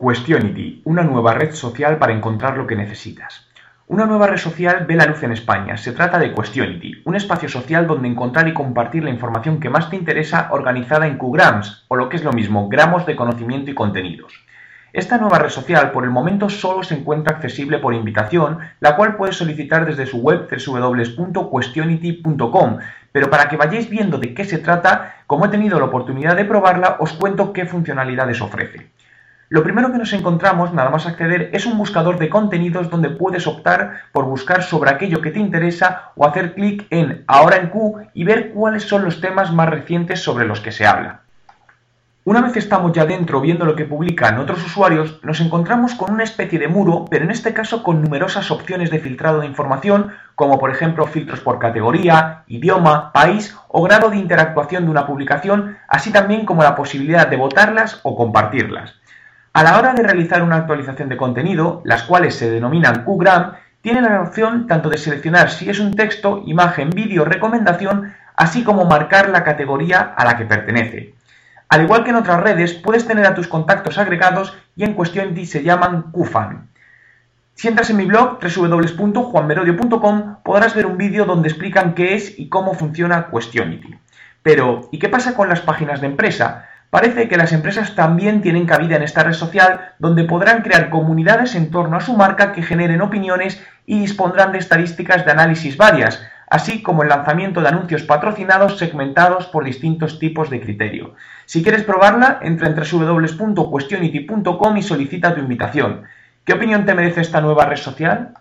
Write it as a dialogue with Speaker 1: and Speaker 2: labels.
Speaker 1: Questionity, una nueva red social para encontrar lo que necesitas. Una nueva red social ve la luz en España. Se trata de Questionity, un espacio social donde encontrar y compartir la información que más te interesa organizada en QGrams, o lo que es lo mismo, gramos de conocimiento y contenidos. Esta nueva red social por el momento solo se encuentra accesible por invitación, la cual puedes solicitar desde su web www.questionity.com, pero para que vayáis viendo de qué se trata, como he tenido la oportunidad de probarla, os cuento qué funcionalidades ofrece. Lo primero que nos encontramos, nada más acceder, es un buscador de contenidos donde puedes optar por buscar sobre aquello que te interesa o hacer clic en Ahora en Q y ver cuáles son los temas más recientes sobre los que se habla. Una vez estamos ya dentro viendo lo que publican otros usuarios, nos encontramos con una especie de muro, pero en este caso con numerosas opciones de filtrado de información, como por ejemplo filtros por categoría, idioma, país o grado de interactuación de una publicación, así también como la posibilidad de votarlas o compartirlas. A la hora de realizar una actualización de contenido, las cuales se denominan QGram, tienen la opción tanto de seleccionar si es un texto, imagen, vídeo, recomendación, así como marcar la categoría a la que pertenece. Al igual que en otras redes, puedes tener a tus contactos agregados y en cuestión se llaman QFan. Si entras en mi blog www.juanmerodio.com podrás ver un vídeo donde explican qué es y cómo funciona Questionity. Pero, ¿y qué pasa con las páginas de empresa? Parece que las empresas también tienen cabida en esta red social donde podrán crear comunidades en torno a su marca que generen opiniones y dispondrán de estadísticas de análisis varias, así como el lanzamiento de anuncios patrocinados segmentados por distintos tipos de criterio. Si quieres probarla, entra en www.questionity.com y solicita tu invitación. ¿Qué opinión te merece esta nueva red social?